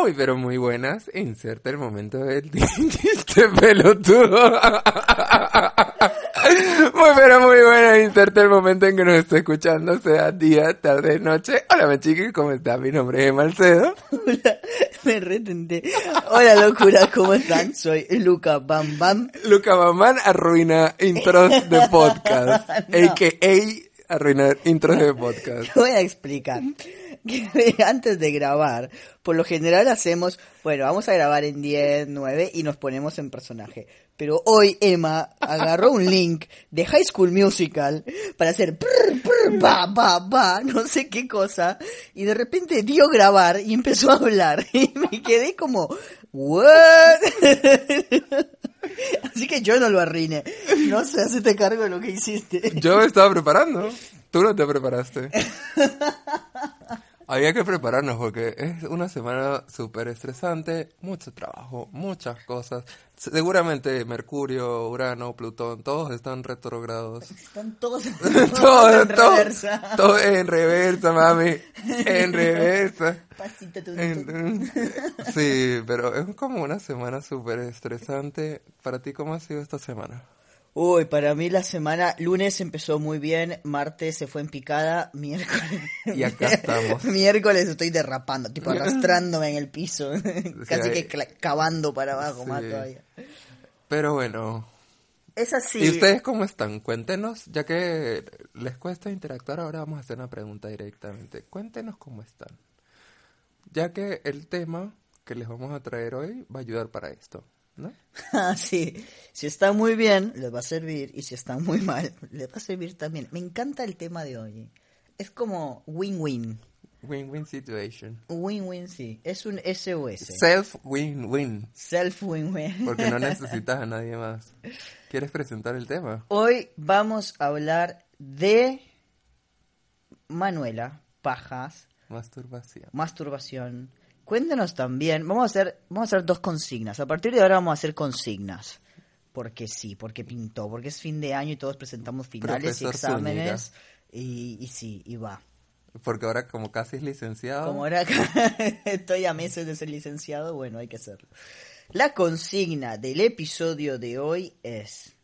Muy pero muy buenas. Inserta el momento del chiste pelotudo. Muy pero muy buenas. Inserta el momento en que nos esté escuchando, sea día, tarde, noche. Hola, me chiqui, ¿cómo está? Mi nombre es Malcedo. Hola, me retenté. Hola, locura, ¿cómo están? Soy Luca Bam Bam. Luca Mamán arruina intros de podcast. No. A.K.A. arruinar intros de podcast. Te voy a explicar. Que antes de grabar, por lo general hacemos, bueno, vamos a grabar en 10, 9 y nos ponemos en personaje. Pero hoy Emma agarró un link de High School Musical para hacer prr, prr, ba, ba, ba, no sé qué cosa. Y de repente dio grabar y empezó a hablar. Y me quedé como, ¿what? Así que yo no lo arruiné. No sé, hacete cargo de lo que hiciste. Yo me estaba preparando. Tú no te preparaste. Había que prepararnos porque es una semana súper estresante, mucho trabajo, muchas cosas. Seguramente Mercurio, Urano, Plutón, todos están retrogrados. Están todos, todo, en reversa. todo en reversa, mami. En reversa. Pasito sí, pero es como una semana súper estresante. ¿Para ti cómo ha sido esta semana? Uy, para mí la semana, lunes empezó muy bien, martes se fue en picada, miércoles... Y acá estamos. miércoles estoy derrapando, tipo arrastrándome en el piso, casi que cavando para abajo más todavía. Pero bueno, Es así. ¿Y ustedes cómo están? Cuéntenos, ya que les cuesta interactuar, ahora vamos a hacer una pregunta directamente. Cuéntenos cómo están. Ya que el tema que les vamos a traer hoy va a ayudar para esto, ¿no? Ah, sí. Si está muy bien, les va a servir. Y si está muy mal, les va a servir también. Me encanta el tema de hoy. Es como win-win. Win-win situation. Win-win, sí. Es un SOS. Self-win-win, Self-win-win. porque no necesitas a nadie más. ¿Quieres presentar el tema? Hoy vamos a hablar de Manuela, pajas, Masturbación. masturbación. Cuéntenos también, vamos a hacer, vamos a hacer dos consignas. A partir de ahora vamos a hacer consignas. Porque sí, porque pintó, porque es fin de año y todos presentamos finales y exámenes. Y, y sí, y va. Porque ahora como casi es licenciado. Como ahora estoy a meses de ser licenciado, bueno, hay que hacerlo. La consigna del episodio de hoy es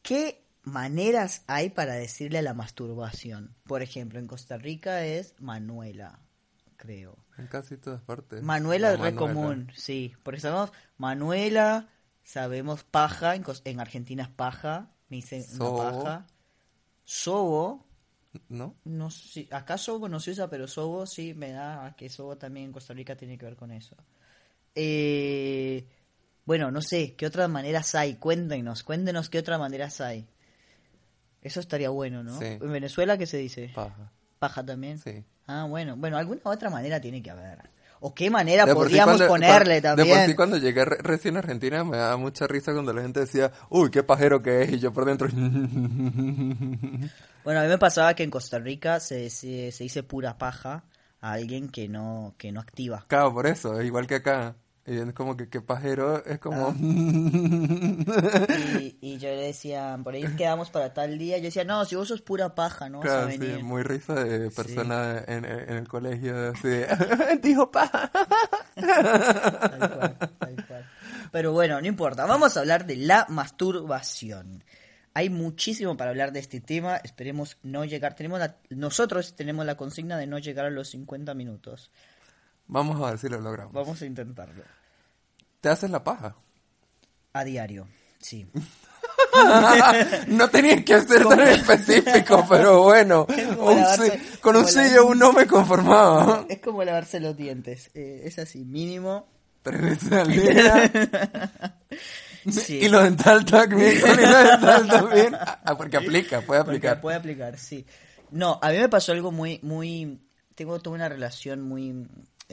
¿qué maneras hay para decirle a la masturbación? Por ejemplo, en Costa Rica es Manuela, creo. En casi todas partes. Manuela La es re común, sí. Porque sabemos Manuela, sabemos paja, en, Argentina es paja, me dicen una Sobo. paja. Sobo, ¿No? no sé, acá Sobo no se usa, pero Sobo sí me da a que Sobo también en Costa Rica tiene que ver con eso. Eh, bueno, no sé, ¿qué otras maneras hay? Cuéntenos, cuéntenos qué otras maneras hay. Eso estaría bueno, ¿no? Sí. En Venezuela, ¿qué se dice? Paja. Paja también. Sí. Ah, bueno, bueno, alguna otra manera tiene que haber. ¿O qué manera De sí podríamos cuando- ponerle también? De por sí cuando llegué re- recién a Argentina me daba mucha risa cuando la gente decía, uy, qué pajero que es, y yo por dentro... Bueno, a mí me pasaba que en Costa Rica se, se, se dice pura paja a alguien que no, que no activa. Claro, por eso, es igual que acá. Y es como que qué pajero es como... Ah. Y, y yo le decía, por ahí quedamos para tal día. Yo decía, no, si vos sos pura paja, no Claro, sí, venir. muy risa de persona en, en el colegio, así de, dijo paja. Tal cual, tal cual. Pero bueno, no importa. Vamos a hablar de la masturbación. Hay muchísimo para hablar de este tema. Esperemos no llegar. Tenemos la- nosotros tenemos la consigna de no llegar a los 50 minutos. Vamos a ver si lo logramos. Vamos a intentarlo. ¿Te haces la paja? A diario, sí. no tenía que ser tan específico, pero bueno, un lavarse- con un como sí la- yo no me conformaba. Es como lavarse los dientes. Eh, es así, mínimo. Tres veces al día. Sí. Y lo dental también, dental también. Ah, porque aplica, puede Porque aplicar. Puede aplicar, sí. No, a mí me pasó algo muy, muy... Tengo toda una relación muy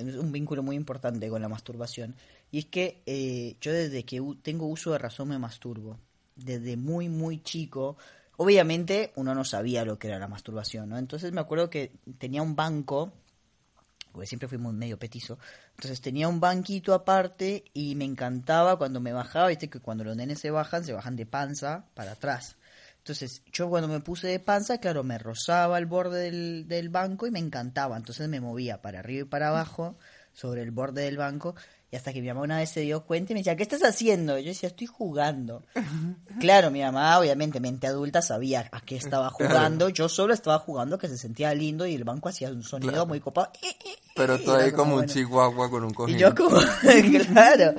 es un vínculo muy importante con la masturbación. Y es que eh, yo desde que tengo uso de razón me masturbo. Desde muy, muy chico. Obviamente uno no sabía lo que era la masturbación, ¿no? Entonces me acuerdo que tenía un banco, porque siempre fui muy medio petizo. Entonces tenía un banquito aparte y me encantaba cuando me bajaba, viste que cuando los nenes se bajan, se bajan de panza para atrás. Entonces yo cuando me puse de panza, claro, me rozaba el borde del, del banco y me encantaba. Entonces me movía para arriba y para abajo sobre el borde del banco. Y hasta que mi mamá una vez se dio cuenta y me decía, ¿qué estás haciendo? Y yo decía, estoy jugando. Claro, mi mamá, obviamente, mente adulta, sabía a qué estaba jugando. Yo solo estaba jugando que se sentía lindo y el banco hacía un sonido Claro. muy copado. Pero tú ahí como un bueno. chihuahua con un cojín. Y yo como, claro.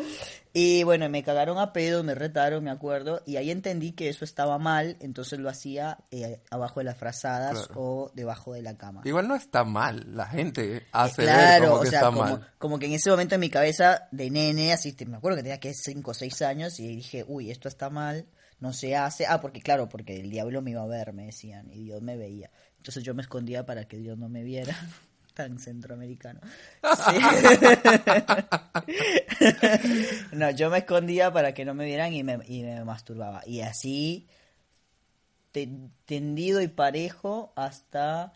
Y bueno, me cagaron a pedo, me retaron, me acuerdo, y ahí entendí que eso estaba mal, entonces lo hacía eh, abajo de las frazadas Claro. o debajo de la cama. Igual no está mal, la gente hace Claro, como o que sea, está como, mal. como que en ese momento en mi cabeza de nene, así, me acuerdo que tenía que 5 o 6 años y dije, uy, esto está mal, no se hace. Ah, porque claro, porque el diablo me iba a ver, me decían, y Dios me veía. Entonces yo me escondía para que Dios no me viera. Tan centroamericano. Sí. no, yo me escondía para que no me vieran y me, y me masturbaba. Y así, te- tendido y parejo hasta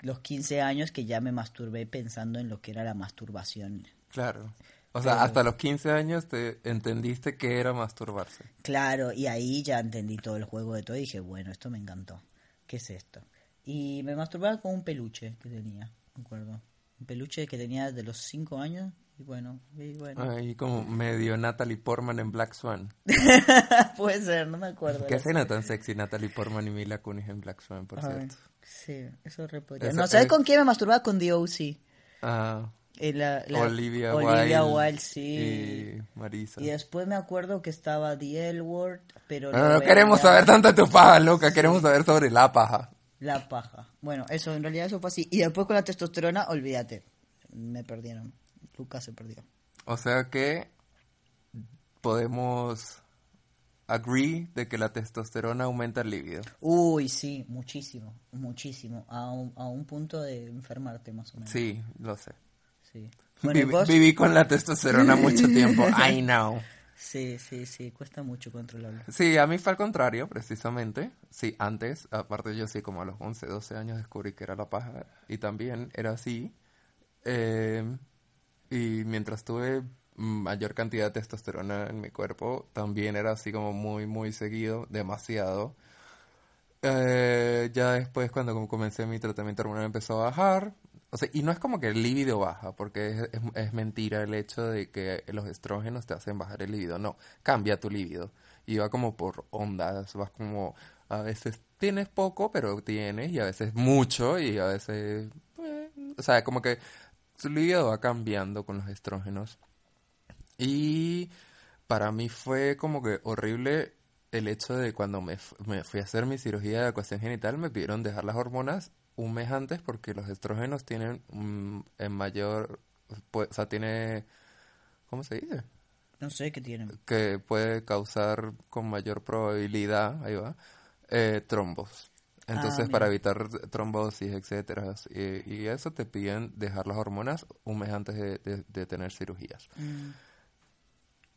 los 15 años que ya me masturbé pensando en lo que era la masturbación. Claro. O sea, hasta los 15 años te entendiste que era masturbarse. Claro, y ahí ya entendí todo el juego de todo y dije, bueno, esto me encantó. ¿Qué es esto? Y me masturbaba con un peluche que tenía, me acuerdo. Un peluche que tenía desde los 5 años y bueno, y bueno. Ahí como medio Natalie Portman en Black Swan. Puede ser, no me acuerdo. ¿Qué escena tan sexy Natalie Portman y Mila Kunis en Black Swan, por Ay, cierto? sí, eso re podría- Eso No, ¿sabes es- con quién me masturbaba? Con The O.C. Ah, Eh, la- la- Olivia, Olivia Wilde, Wilde, sí. y Marisa. Y después me acuerdo que estaba The L Word, pero... No, veía- queremos saber tanto de tu paja, loca. Queremos saber sobre la paja. La paja. Bueno, eso, en realidad eso fue así. Y después con la testosterona, olvídate. Me perdieron. Lucas se perdió. O sea que podemos agree de que la testosterona aumenta el líbido. Uy, sí, muchísimo, muchísimo. A un, a un punto de enfermarte más o menos. Sí, lo sé. Sí. Bueno, vos- Viví con la testosterona mucho tiempo. I know. Sí, sí, sí, cuesta mucho controlarlo. Sí, a mí fue al contrario, precisamente. Sí, antes, aparte yo sí, como a los 11, 12 años descubrí que era la paja y también era así. Eh, y mientras tuve mayor cantidad de testosterona en mi cuerpo, también era así como muy, muy seguido, demasiado. Eh, ya después, cuando comencé mi tratamiento hormonal, empezó a bajar. Y no es como que el líbido baja, porque es, mentira el hecho de que los estrógenos te hacen bajar el líbido. No, cambia tu líbido. Y va como por ondas, vas como, a veces tienes poco, pero tienes, y a veces mucho, y a veces, eh, o sea, como que su líbido va cambiando con los estrógenos. Y para mí fue como que horrible el hecho de cuando me, me fui a hacer mi cirugía de ecuación genital, me pidieron dejar las hormonas un mes antes porque los estrógenos tienen mm, en mayor, pues, o sea, tiene, ¿cómo se dice? No sé qué tienen. Que puede causar con mayor probabilidad, ahí va, eh, trombos. Entonces, Ah, para evitar trombosis, etcétera, y, y eso te piden dejar las hormonas un mes antes de, de- de tener cirugías. Mm.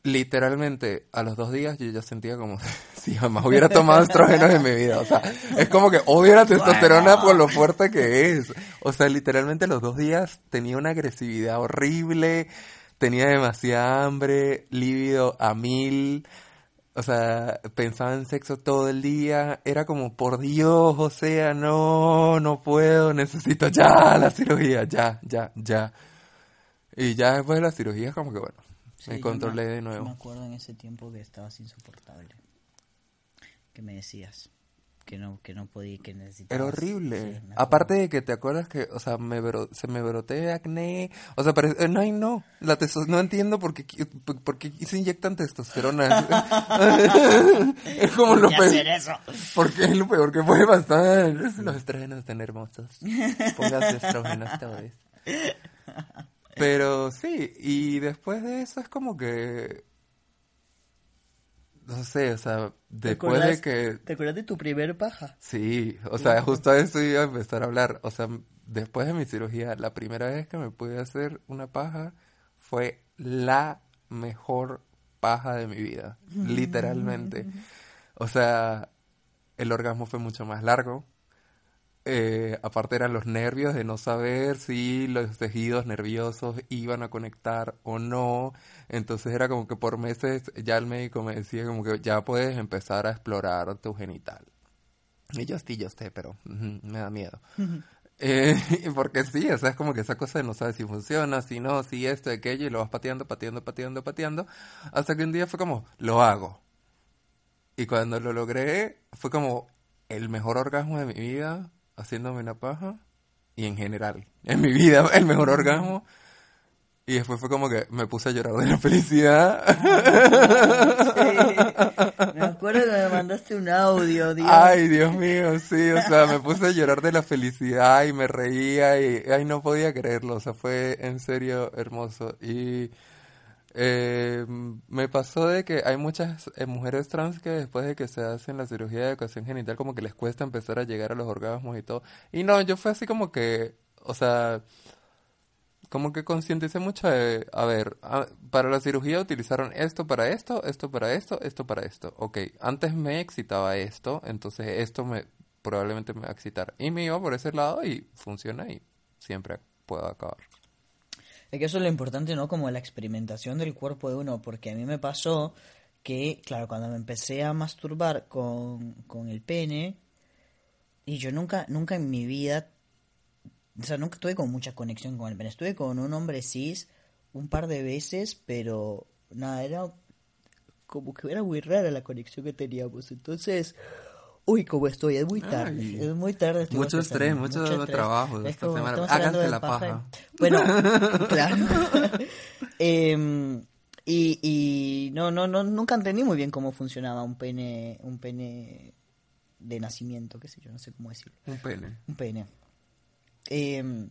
Literalmente, a los dos días yo ya sentía como si jamás hubiera tomado estrógenos en mi vida. O sea, es como que odio la testosterona por lo fuerte que es. O sea, literalmente a los dos días tenía una agresividad horrible, tenía demasiada hambre, lívido a mil. O sea, pensaba en sexo todo el día. Era como, por Dios, o sea, no, no puedo, necesito ya la cirugía, ya, ya, ya. Y ya después de la cirugía, como que bueno, Sí, me controlé me- de yo Me nuevo. acuerdo en ese tiempo que estabas insoportable. Que me decías que no, que no podía, que necesitabas. Era horrible. Sí. Aparte de que te acuerdas que, o sea, me bro- se me broté acné. O sea, parece, eh, no, ay, no. La testo- no entiendo por qué, por se inyectan testosterona. es como lo ¿Por qué hacer peor. eso? Porque es lo peor que puede pasar. Los estrógenos están hermosos. Pónganse estrógenos todos. Pero sí, y después de eso es como que. No sé, o sea, ¿Te después de que ¿Te acuerdas de tu primer paja? Sí, o sea, justo a eso iba a empezar a hablar. O sea, después de mi cirugía, la primera vez que me pude hacer una paja fue la mejor paja de mi vida, literalmente. O sea, el orgasmo fue mucho más largo. Eh, aparte eran los nervios de no saber si los tejidos nerviosos iban a conectar o no. Entonces era como que por meses ya el médico me decía como que ya puedes empezar a explorar tu genital. Y yo sí, yo sé, pero me da miedo. Eh, porque sí, o sea, es como que esa cosa de no sabes si funciona, si no, si esto, aquello, y lo vas pateando, pateando, pateando, pateando, hasta que un día fue como, lo hago. Y cuando lo logré, fue como el mejor orgasmo de mi vida, haciéndome una paja, y en general, en mi vida, el mejor orgasmo. Y después fue como que me puse a llorar de la felicidad. Me acuerdo que me mandaste un audio, Dios. Ay, Dios mío, sí, o sea, me puse a llorar de la felicidad y me reía y ay, no podía creerlo, o sea, fue en serio hermoso. Y eh, me pasó de que hay muchas eh, mujeres trans que después de que se hacen la cirugía de educación genital como que les cuesta empezar a llegar a los orgasmos y todo. Y no, yo fue así como que, o sea como que concienticé mucho de, a ver, para la cirugía utilizaron esto para esto, esto para esto, esto para esto. Ok, antes me excitaba esto, entonces esto me probablemente me va a excitar. Y me iba por ese lado y funciona y siempre puedo acabar. Es que eso es lo importante, ¿no? Como la experimentación del cuerpo de uno, porque a mí me pasó que, claro, cuando me empecé a masturbar con, con el pene, y yo nunca, nunca en mi vida o sea, nunca tuve con mucha conexión con el pene. Estuve con un hombre cis un par de veces, pero nada, era como que era muy rara la conexión que teníamos. Entonces, uy, como estoy, es muy tarde. es muy tarde. Mucho estrés, mucho, trabajo. Háganse la paja. Bueno, claro. Em, y, y no, no, no, nunca entendí muy bien cómo funcionaba un pene, un pene de nacimiento, qué sé yo, no sé cómo decirlo. Un pene. Un pene. Eh,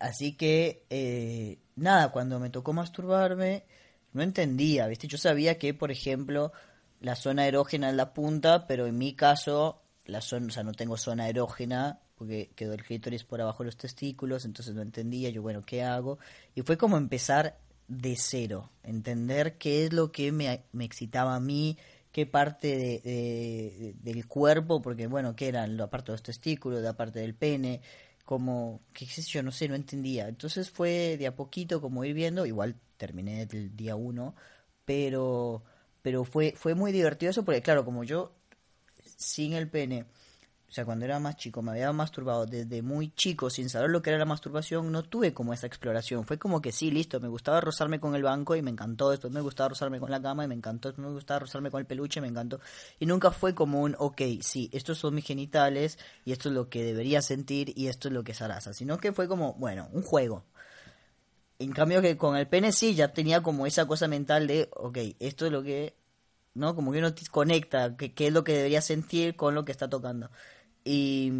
así que, eh, nada, cuando me tocó masturbarme, no entendía, ¿viste? Yo sabía que, por ejemplo, la zona erógena es la punta, pero en mi caso, la zona, o sea, no tengo zona erógena, porque quedó el clítoris por abajo de los testículos, entonces no entendía, yo, bueno, ¿qué hago? Y fue como empezar de cero, entender qué es lo que me, me excitaba a mí, qué parte de, del cuerpo, porque bueno, qué eran la parte de los testículos, la parte del pene, como, qué sé yo, no sé, no entendía. Entonces fue de a poquito como ir viendo, igual terminé el día uno, pero, pero fue, fue muy divertido eso porque claro, como yo sin el pene o sea, cuando era más chico, me había masturbado desde muy chico, sin saber lo que era la masturbación, no tuve como esa exploración. Fue como que sí, listo, me gustaba rozarme con el banco y me encantó. Después me gustaba rozarme con la cama y me encantó. Después me gustaba rozarme con el peluche y me encantó. Y nunca fue como un, ok, sí, estos son mis genitales y esto es lo que debería sentir y esto es lo que es Arasa. Sino que fue como, bueno, un juego. En cambio que con el pene sí ya tenía como esa cosa mental de, ok, esto es lo que, ¿no? Como que uno conecta, qué es lo que debería sentir con lo que está tocando. Y,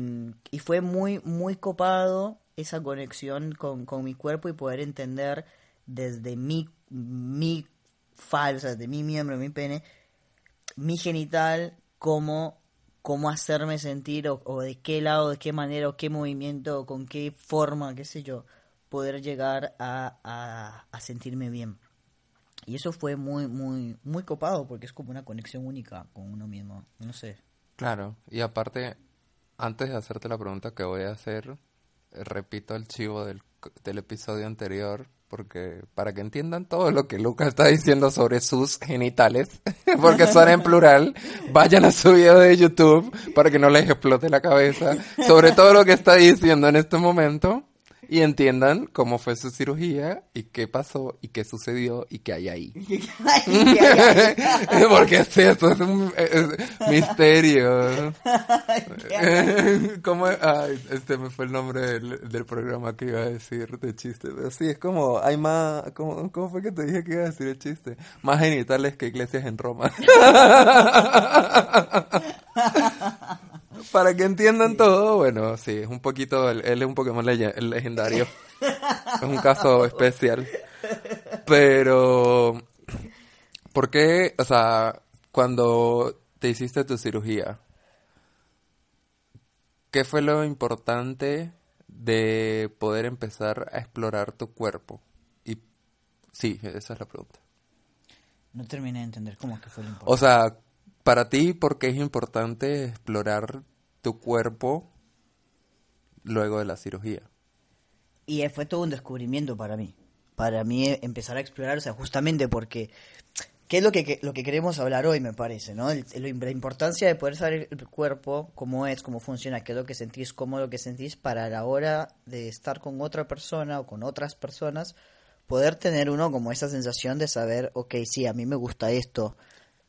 y fue muy, muy copado esa conexión con, con, mi cuerpo y poder entender desde mi, mi falsa, de mi miembro, mi pene, mi genital, cómo, cómo hacerme sentir o, o, de qué lado, de qué manera, o qué movimiento, o con qué forma, qué sé yo, poder llegar a, a, a sentirme bien. Y eso fue muy, muy, muy copado porque es como una conexión única con uno mismo. No sé. Claro, y aparte antes de hacerte la pregunta que voy a hacer, repito el chivo del, del episodio anterior, porque para que entiendan todo lo que Lucas está diciendo sobre sus genitales, porque son en plural, vayan a su video de YouTube para que no les explote la cabeza sobre todo lo que está diciendo en este momento y entiendan cómo fue su cirugía y qué pasó y qué sucedió y qué hay ahí. Porque esto es un misterio. ¿Cómo? Ay, este me fue el nombre del, programa que iba a decir de chiste. Pero sí, es como, hay más, ¿cómo, ¿cómo fue que te dije que iba a decir el chiste? Más genitales que iglesias en Roma. Para que entiendan todo, bueno, sí, es un poquito, él, es un Pokémon legendario. es un caso especial. Pero, ¿por qué, o sea, cuando te hiciste tu cirugía, qué fue lo importante de poder empezar a explorar tu cuerpo? Y sí, esa es la pregunta. No terminé de entender cómo que fue lo importante. O sea, para ti, ¿por qué es importante explorar tu cuerpo luego de la cirugía? Y fue todo un descubrimiento para mí. Para mí eh, empezar a explorar, o sea, justamente porque ¿Qué es lo que, lo que queremos hablar hoy, me parece, ¿no? la importancia de poder saber el cuerpo, cómo es, cómo funciona, qué es lo que sentís, cómo lo que sentís para la hora de estar con otra persona o con otras personas, poder tener uno como esa sensación de saber, ok, sí, a mí me gusta esto,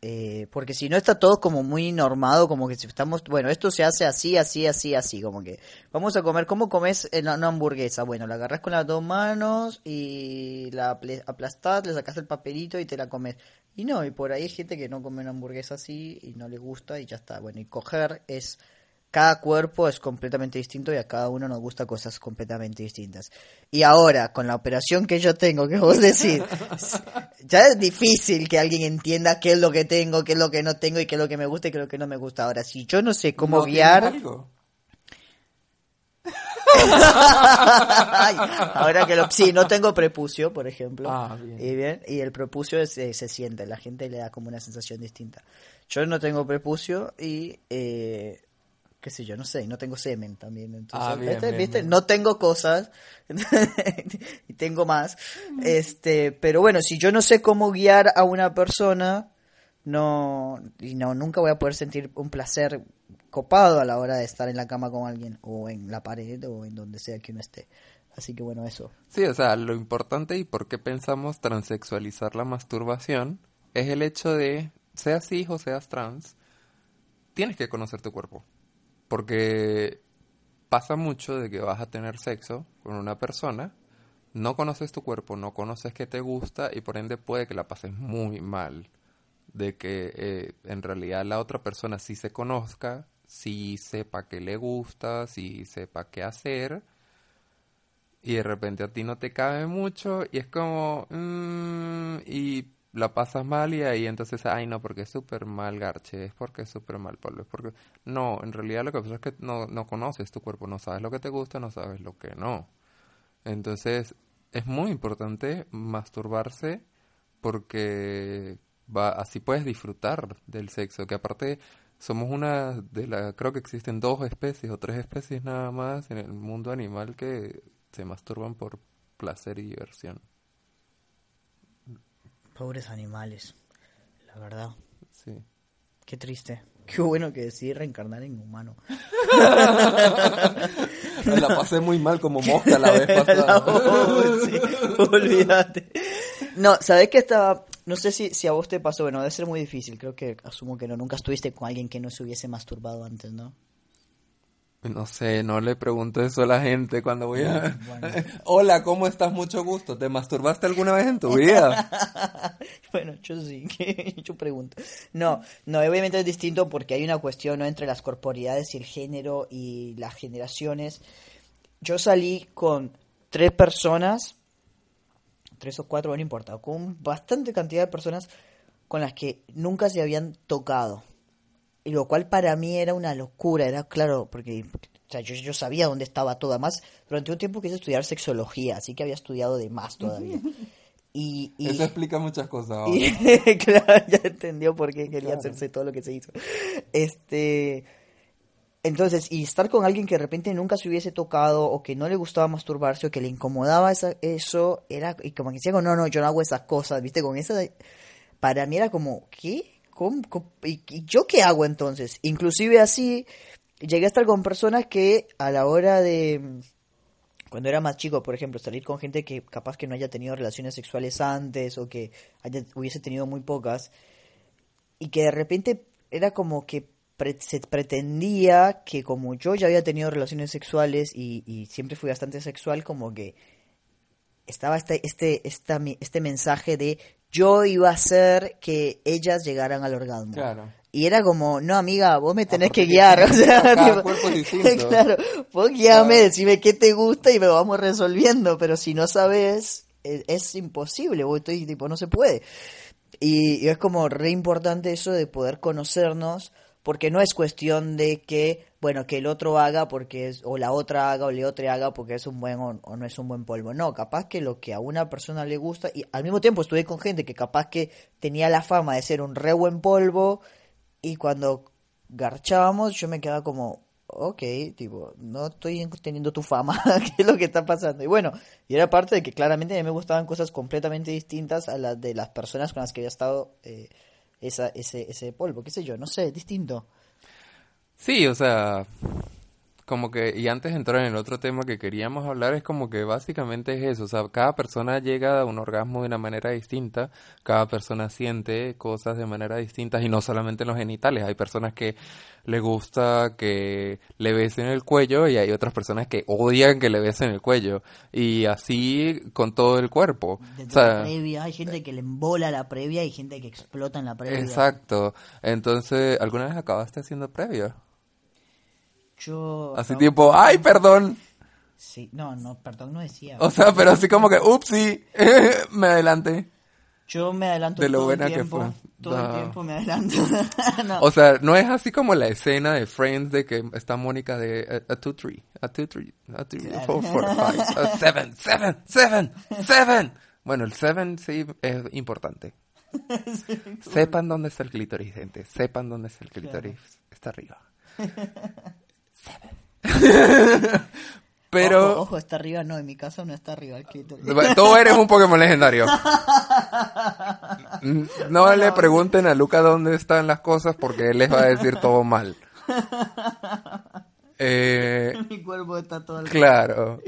eh, porque si no está todo como muy normado, como que si estamos, bueno, esto se hace así, así, así, así, como que vamos a comer, ¿cómo comes una hamburguesa? Bueno, la agarras con las dos manos y la aplastás, le sacas el papelito y te la comes. Y no, y por ahí hay gente que no come una hamburguesa así y no le gusta y ya está. Bueno, y coger es cada cuerpo es completamente distinto y a cada uno nos gusta cosas completamente distintas. Y ahora, con la operación que yo tengo, que vos decís, ya es difícil que alguien entienda qué es lo que tengo, qué es lo que no tengo y qué es lo que me gusta y qué es lo que no me gusta. Ahora, si yo no sé cómo guiar... ahora que lo... Sí, no tengo prepucio, por ejemplo. Ah, y, bien, y el prepucio se siente, la gente le da como una sensación distinta. Yo no tengo prepucio y... Eh, qué sé yo, no sé, no tengo semen también. Entonces, ah, ¿viste? No tengo cosas y tengo más. Este, pero bueno, si yo no sé cómo guiar a una persona, no, y no, nunca voy a poder sentir un placer copado a la hora de estar en la cama con alguien, o en la pared, o en donde sea que uno esté. Así que bueno, eso. Sí, o sea, lo importante y por qué pensamos transexualizar la masturbación es el hecho de, seas hijo, seas trans, tienes que conocer tu cuerpo. Porque pasa mucho de que vas a tener sexo con una persona, no conoces tu cuerpo, no conoces qué te gusta y por ende puede que la pases muy mal. De que eh, en realidad la otra persona sí se conozca, sí sepa qué le gusta, sí sepa qué hacer y de repente a ti no te cabe mucho y es como mm, y la pasas mal y ahí entonces, ay no, porque es súper mal Garche, es porque es súper mal Pablo, es porque... No, en realidad lo que pasa es que no, no conoces tu cuerpo, no sabes lo que te gusta, no sabes lo que no. Entonces, es muy importante masturbarse porque va, así puedes disfrutar del sexo, que aparte somos una de las, creo que existen dos especies o tres especies nada más en el mundo animal que se masturban por placer y diversión. Pobres animales, la verdad. Sí. Qué triste. Qué bueno que decidí reencarnar en humano. la pasé muy mal como mosca la vez pasada. sí, olvídate. No, ¿sabés que estaba? No sé si, si a vos te pasó, bueno, debe ser muy difícil, creo que asumo que no, nunca estuviste con alguien que no se hubiese masturbado antes, ¿no? No sé, no le pregunto eso a la gente cuando voy a... Hola, ¿cómo estás? Mucho gusto. ¿Te masturbaste alguna vez en tu vida? bueno, yo sí, yo pregunto. No, no, obviamente es distinto porque hay una cuestión ¿no? entre las corporidades y el género y las generaciones. Yo salí con tres personas, tres o cuatro, no importa, con bastante cantidad de personas con las que nunca se habían tocado y lo cual para mí era una locura, era claro, porque o sea, yo, yo sabía dónde estaba todo, además durante un tiempo quise estudiar sexología, así que había estudiado de más todavía. Y, Eso explica muchas cosas. claro, ya entendió por qué quería hacerse todo lo que se hizo. Este, entonces, y estar con alguien que de repente nunca se hubiese tocado o que no le gustaba masturbarse o que le incomodaba eso, era, y como que decía, no, no, yo no hago esas cosas, viste, con esa, para mí era como, ¿qué? Y, yo qué hago entonces? Inclusive así, llegué a estar con personas que a la hora de, cuando era más chico, por ejemplo, salir con gente que capaz que no haya tenido relaciones sexuales antes o que hubiese tenido muy pocas, y que de repente era como que se pretendía que como yo ya había tenido relaciones sexuales y, y siempre fui bastante sexual, como que estaba este, este, esta, este mensaje de yo iba a hacer que ellas llegaran al orgasmo. Y era como, no, amiga, vos me tenés que guiar. O sea, claro, vos guíame, decime qué te gusta y me vamos resolviendo. Pero si no sabes, e, es, imposible. Vos estoy tipo, no se puede. Y, y, es como re importante eso de poder conocernos, porque no es cuestión de que bueno, que el otro haga porque es, o la otra haga o la otra haga porque es un buen o, o no es un buen polvo. No, capaz que lo que a una persona le gusta, y al mismo tiempo estuve con gente que capaz que tenía la fama de ser un re buen polvo, y cuando garchábamos yo me quedaba como, ok, tipo, no estoy teniendo tu fama, ¿qué es lo que está pasando? Y bueno, y era parte de que claramente a mí me gustaban cosas completamente distintas a las de las personas con las que había estado eh, esa, ese, ese polvo, qué sé yo, no sé, distinto. Sí, o sea, como que, y antes de entrar en el otro tema que queríamos hablar, es como que básicamente es eso, o sea, cada persona llega a un orgasmo de una manera distinta, cada persona siente cosas de manera distinta y no solamente en los genitales, hay personas que le gusta que le besen el cuello y hay otras personas que odian que le besen el cuello y así con todo el cuerpo. Desde O sea, la previa, hay gente que le embola la previa y gente que explota en la previa. exacto. Entonces, ¿alguna vez acabaste haciendo previa? Yo... Así no, tipo, ay, perdón. Sí, no, no, perdón, no decía. O sea, pero así como que, upsí, me adelanté. Yo me adelanto De lo todo buena el que tiempo. fue. Todo No. el tiempo me adelanto. No. O sea, no es así como la escena de Friends de que está Mónica de a, a two, three, a two, three, a two, Claro. four, four, five, a seven, seven, seven, seven. Bueno, el seven sí es importante. Sepan dónde está el clítoris, gente. Sepan dónde está el clítoris. Está arriba. Pero... Ojo, ojo, está arriba, no, en mi caso no está arriba el. Tú eres un Pokémon legendario. No le pregunten a Luca dónde están las cosas porque él les va a decir todo mal. Eh, mi cuerpo está todo al claro.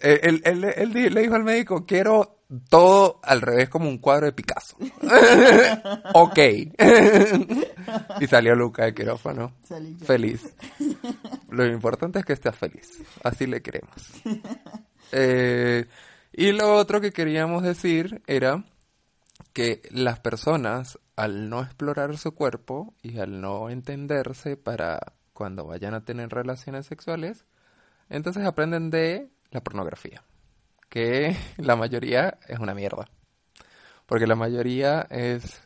Eh, Él, él- él di- le dijo al médico, quiero todo al revés como un cuadro de Picasso. ok. y salió Luca del quirófano. Salí yo. Feliz. Lo importante es que estés feliz. Así le queremos. Eh, y lo otro que queríamos decir era que las personas, al no explorar su cuerpo y al no entenderse para cuando vayan a tener relaciones sexuales, entonces aprenden de la pornografía, que la mayoría es una mierda. Porque la mayoría es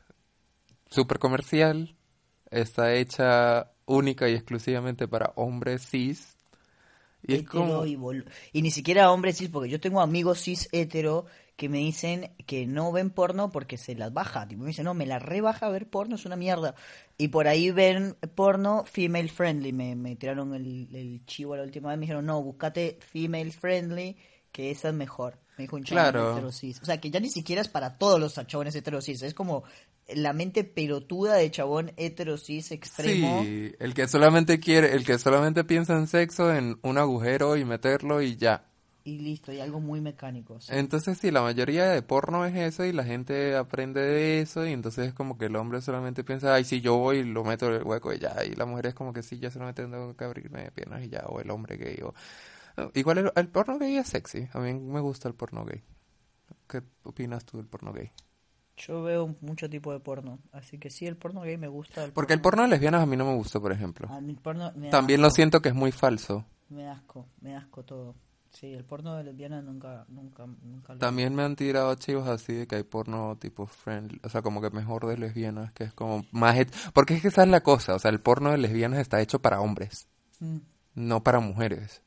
súper comercial, está hecha única y exclusivamente para hombres cis. Y es como... y, bol- y ni siquiera hombres cis, porque yo tengo amigos cis hetero que me dicen que no ven porno porque se las baja. Tipo, me dicen, no, me la rebaja ver porno, es una mierda. Y por ahí ven porno female friendly. Me, me tiraron el, el chivo la última vez. Me dijeron, no, buscate female friendly, que esa es mejor. Me dijo un chabón Claro. hetero cis. O sea, que ya ni siquiera es para todos los chabones hetero cis. Es como la mente pelotuda de chabón hetero cis extremo. Sí, el que solamente quiere, el que solamente piensa en sexo, en un agujero y meterlo y ya. Y listo, y algo muy mecánico. sí. Entonces sí, la mayoría de porno es eso y la gente aprende de eso y entonces es como que el hombre solamente piensa, ay, sí, yo voy y lo meto en el hueco y ya. Y la mujer es como que sí, ya solamente tengo que abrirme de piernas y ya. O el hombre gay. O... Igual el, el porno gay es sexy. A mí me gusta el porno gay. ¿Qué opinas tú del porno gay? Yo veo mucho tipo de porno, así que sí, el porno gay me gusta. El Porque el porno de lesbianas a mí no me gusta, por ejemplo. A mí el porno me También lo asco, siento que es muy falso. Me asco, me asco todo. Sí, el porno de lesbiana nunca, nunca, nunca lo... También me han tirado chivos así de que hay porno tipo friendly, o sea, como que mejor de lesbianas, que es como más... Porque es que esa es la cosa, o sea, el porno de lesbianas está hecho para hombres, Mm. no para mujeres.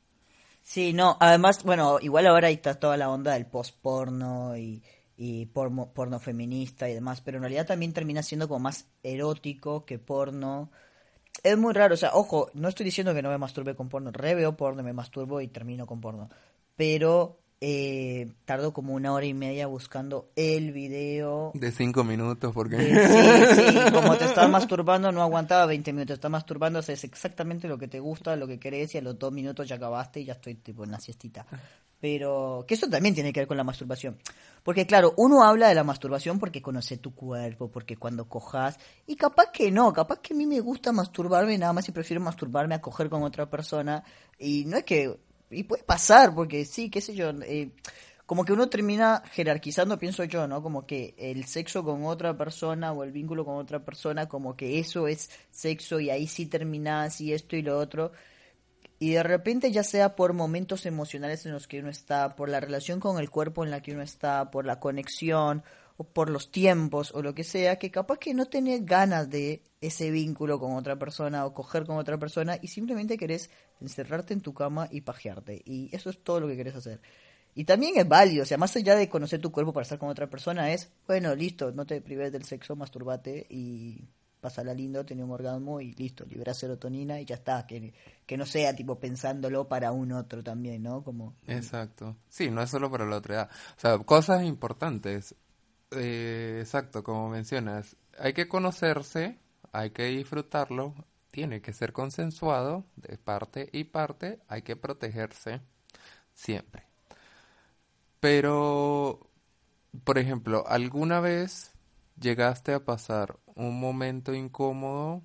Sí, no, además, bueno, igual ahora ahí está toda la onda del post-porno y, y porno, porno feminista y demás, pero en realidad también termina siendo como más erótico que porno. Es muy raro, o sea, ojo, no estoy diciendo que no me masturbe con porno, re veo porno, me masturbo y termino con porno, pero eh, tardo como una hora y media buscando el video De cinco minutos, porque... Eh, sí, sí, como te estás masturbando, no aguantaba 20 minutos. Estás masturbando, haces exactamente lo que te gusta, lo que querés, y a los dos minutos ya acabaste y ya estoy tipo en la siestita. Pero que eso también tiene que ver con la masturbación. Porque claro, uno habla de la masturbación porque conoce tu cuerpo, porque cuando cojas, y capaz que no, capaz que a mí me gusta masturbarme nada más y prefiero masturbarme a coger con otra persona. Y no es que, y puede pasar, porque sí, qué sé yo, eh, como que uno termina jerarquizando, pienso yo, ¿no? Como que el sexo con otra persona o el vínculo con otra persona, como que eso es sexo y ahí sí terminás y esto y lo otro. Y de repente, ya sea por momentos emocionales en los que uno está, por la relación con el cuerpo en la que uno está, por la conexión, o por los tiempos o lo que sea, que capaz que no tenés ganas de ese vínculo con otra persona o coger con otra persona y simplemente querés encerrarte en tu cama y pajearte. Y eso es todo lo que querés hacer. Y también es válido, o sea, más allá de conocer tu cuerpo para estar con otra persona, es, bueno, listo, no te prives del sexo, masturbate y pasala lindo, tener un orgasmo y listo, libera serotonina y ya está, que, que no sea tipo pensándolo para un otro también, ¿no? Como... Exacto. Sí, no es solo para la otra edad. O sea, cosas importantes. Eh, exacto, como mencionas, hay que conocerse, hay que disfrutarlo, tiene que ser consensuado de parte y parte, hay que protegerse siempre. Pero, por ejemplo, ¿alguna vez llegaste a pasar un momento incómodo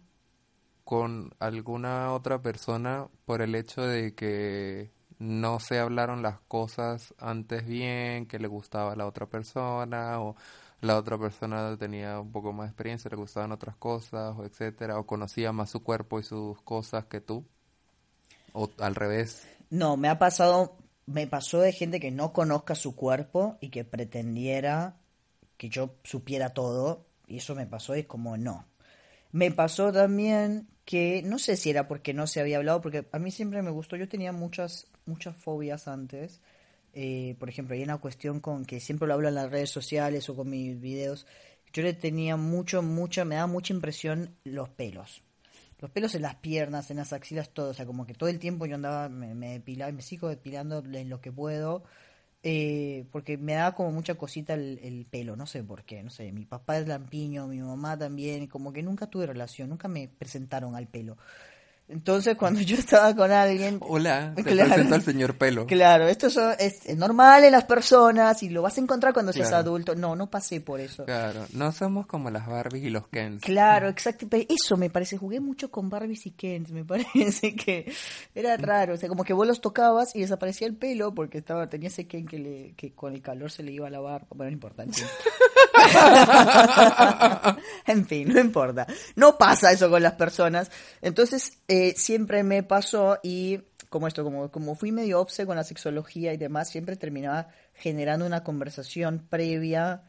con alguna otra persona por el hecho de que no se hablaron las cosas antes bien, que le gustaba a la otra persona o la otra persona tenía un poco más de experiencia, le gustaban otras cosas, o etcétera, o conocía más su cuerpo y sus cosas que tú, o al revés. No, me ha pasado, me pasó de gente que no conozca su cuerpo y que pretendiera que yo supiera todo, y eso me pasó, es como no. Me pasó también que no sé si era porque no se había hablado, porque a mí siempre me gustó, yo tenía muchas, muchas fobias antes. Eh, por ejemplo, hay una cuestión con que siempre lo hablo en las redes sociales o con mis videos. Yo le tenía mucho, mucha, me daba mucha impresión los pelos. Los pelos en las piernas, en las axilas, todo. O sea, como que todo el tiempo yo andaba, me, depilaba y me sigo depilando en lo que puedo. Eh, porque me daba como mucha cosita el, el, pelo, no sé por qué, no sé, mi papá es lampiño, mi mamá también, como que nunca tuve relación, nunca me presentaron al pelo. Entonces, cuando yo estaba con alguien... Hola, te claro, presento al señor pelo. Claro, esto es, es, normal en las personas y lo vas a encontrar cuando claro. seas adulto. No, no pasé por eso. Claro, no somos como las Barbies y los Kens. Claro, exacto. Eso me parece, jugué mucho con Barbies y Kens, me parece que era raro. O sea, como que vos los tocabas y desaparecía el pelo porque estaba tenía ese Ken que, le, que con el calor se le iba a lavar. Bueno, no importa. En fin. no importa. No pasa eso con las personas. Entonces, eh, siempre me pasó y como esto, como, como fui medio obse con la sexología y demás, siempre terminaba generando una conversación previa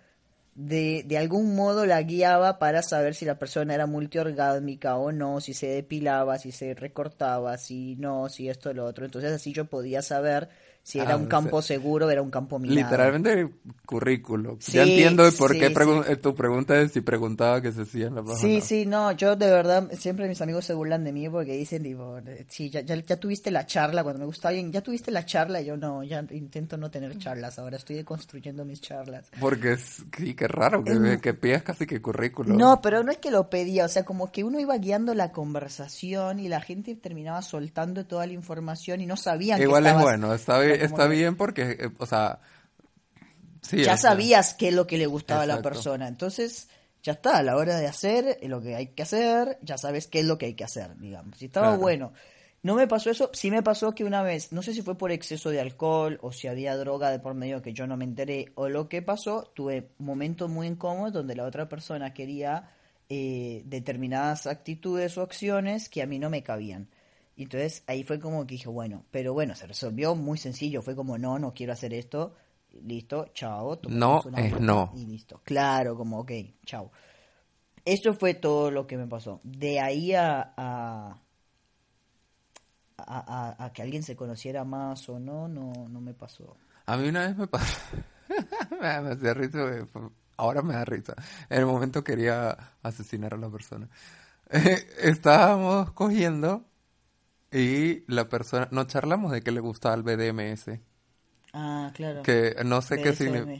de, de algún modo la guiaba para saber si la persona era multiorgásmica o no, si se depilaba, si se recortaba, si no, si esto lo otro. Entonces así yo podía saber si era Ah, un o campo sea, seguro, era un campo minado. Literalmente currículo. Sí, ya entiendo por sí, qué sí. eh, tu pregunta es si preguntaba que se hacía en la página. Sí, sí, no, yo de verdad, siempre mis amigos se burlan de mí porque dicen, tipo, eh, sí, ya, ya, ya tuviste la charla, cuando me gusta alguien, ya tuviste la charla, y yo no, ya intento no tener charlas, ahora estoy construyendo mis charlas. Porque es, sí, qué raro que, Es- que pidas casi que currículo. No, pero no es que lo pedía, o sea, como que uno iba guiando la conversación y la gente terminaba soltando toda la información y no sabían que Igual es estabas- bueno, está bien, está que bien porque, eh, o sea, sí, ya o sea, sabías qué es lo que le gustaba a la persona, entonces ya está, a la hora de hacer lo que hay que hacer, ya sabes qué es lo que hay que hacer, digamos. Si estaba Claro. bueno. No me pasó eso, sí me pasó que una vez, no sé si fue por exceso de alcohol o si había droga de por medio que yo no me enteré o lo que pasó, tuve momentos muy incómodos donde la otra persona quería eh, determinadas actitudes o acciones que a mí no me cabían. Y entonces ahí fue como que dije, bueno, pero bueno, se resolvió muy sencillo, fue como, no, no quiero hacer esto, listo, chao. No es no. Y listo, claro, como, ok, chao. Eso fue todo lo que me pasó. De ahí a, a, a, a- que alguien se conociera más o no, no, no me pasó. A mí una vez me pasó, me da- me hacía risa, ahora me da risa. En el momento quería asesinar a la persona. Estábamos cogiendo y la persona, nos charlamos de que le gustaba el BDMS. Ah, claro. Que no sé qué significa,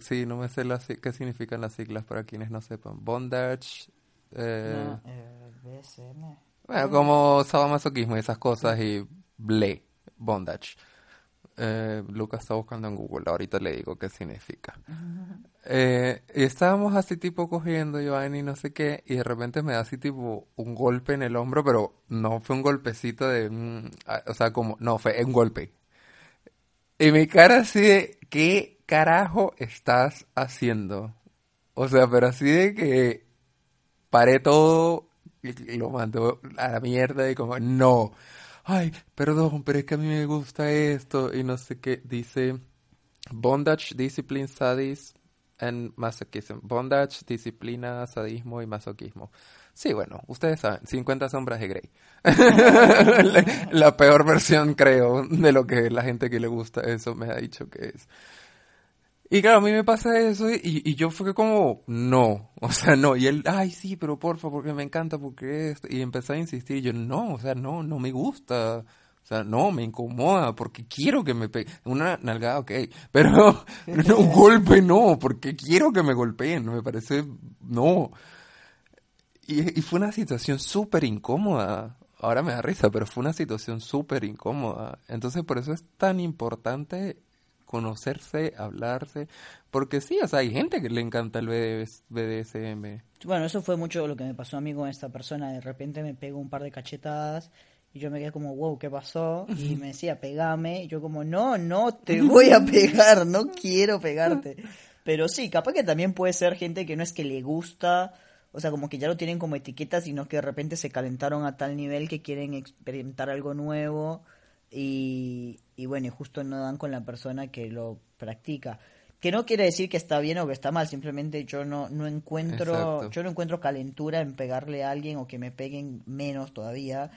sí, no me sé las qué significan las siglas para quienes no sepan. Bondage, eh, No, eh, BSM. bueno, como sadomasoquismo y esas cosas y ble, bondage. Eh, Lucas está buscando en Google, ahorita le digo qué significa. Eh, y estábamos así tipo cogiendo Giovanni y no sé qué, y de repente me da así tipo un golpe en el hombro, pero no fue un golpecito de, mm, o sea, como, no, fue un golpe. Y mi cara así de, ¿qué carajo estás haciendo? O sea, pero así de que paré todo y y lo mandó a la mierda y como, no, ay, perdón, pero es que a mí me gusta esto y no sé qué. Dice, Bondage Discipline Studies and masochism. Bondage, disciplina, sadismo y masoquismo. Sí, bueno, ustedes saben, 50 sombras de Grey. la peor versión, creo, de lo que la gente que le gusta eso me ha dicho que es. Y claro, a mí me pasa eso y, y yo fue como, no, o sea, no. Y él, ay, sí, pero porfa, porque me encanta, porque esto. Y empecé a insistir y yo, no, o sea, no, no me gusta. O sea, no, me incomoda porque quiero que me pegue. Una nalgada, ok, pero un golpe no, porque quiero que me golpeen, me parece, no. Y, y fue una situación súper incómoda. Ahora me da risa, pero fue una situación súper incómoda. Entonces, por eso es tan importante conocerse, hablarse, porque sí, o sea, hay gente que le encanta el BDSM. Bueno, eso fue mucho lo que me pasó a mí con esta persona, de repente me pegó un par de cachetadas y yo me quedé como, wow, ¿qué pasó? Y me decía, pegame, y yo como, no, no te voy a pegar, no quiero pegarte. Pero sí, capaz que también puede ser gente que no es que le gusta, o sea, como que ya lo tienen como etiqueta, sino que de repente se calentaron a tal nivel que quieren experimentar algo nuevo y, y bueno, y justo no dan con la persona que lo practica. Que no quiere decir que está bien o que está mal, simplemente yo no, no encuentro, yo no encuentro calentura en pegarle a alguien o que me peguen menos todavía.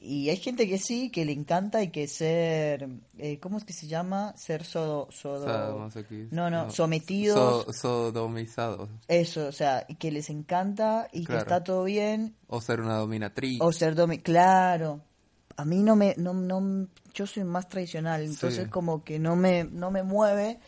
Y hay gente que sí, que le encanta y que ser, eh, ¿cómo es que se llama? Ser sodo, sodo no, no, sometidos. sodomizados. Eso, o sea, que les encanta y que está todo bien. O ser una dominatriz. O ser domi, claro, a mí no me, no, no, yo soy más tradicional, entonces como que no me, no me mueve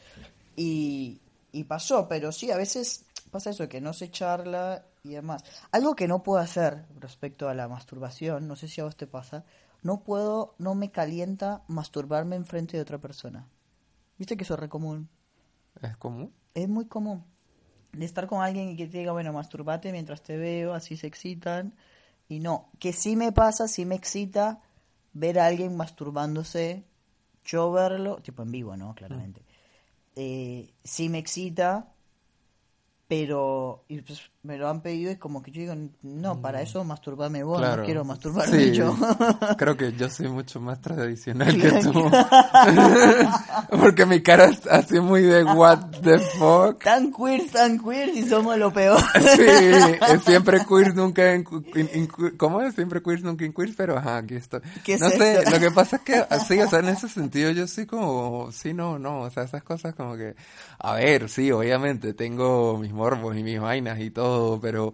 y, y pasó, pero sí, a veces pasa eso, que no se charla y demás. Algo que no puedo hacer respecto a la masturbación, no sé si a vos te pasa, no puedo, no me calienta masturbarme enfrente de otra persona. ¿Viste que eso es re común? ¿Es común? Es muy común. De estar con alguien y que te diga, bueno, masturbate mientras te veo, así se excitan. Y no, que sí me pasa, sí me excita, ver a alguien masturbándose, yo verlo, tipo en vivo, ¿no? Claramente. Eh, sí me excita, pero y pues, me lo han pedido y como que yo digo, no, para mm. eso masturbarme vos, no quiero masturbarme yo. Creo que yo soy mucho más tradicional que tú. Porque mi cara es así muy de what the fuck. Tan queer, tan queer y somos lo peor. sí, es siempre queer, nunca en, ¿cómo es? Siempre queer, nunca en queer, pero ajá, aquí estoy. no sé, lo que pasa es que sí, o sea, en ese sentido yo sí como, sí, no, no, o sea, esas cosas como que, a ver, sí, obviamente tengo mis morbos y mis vainas y todo, pero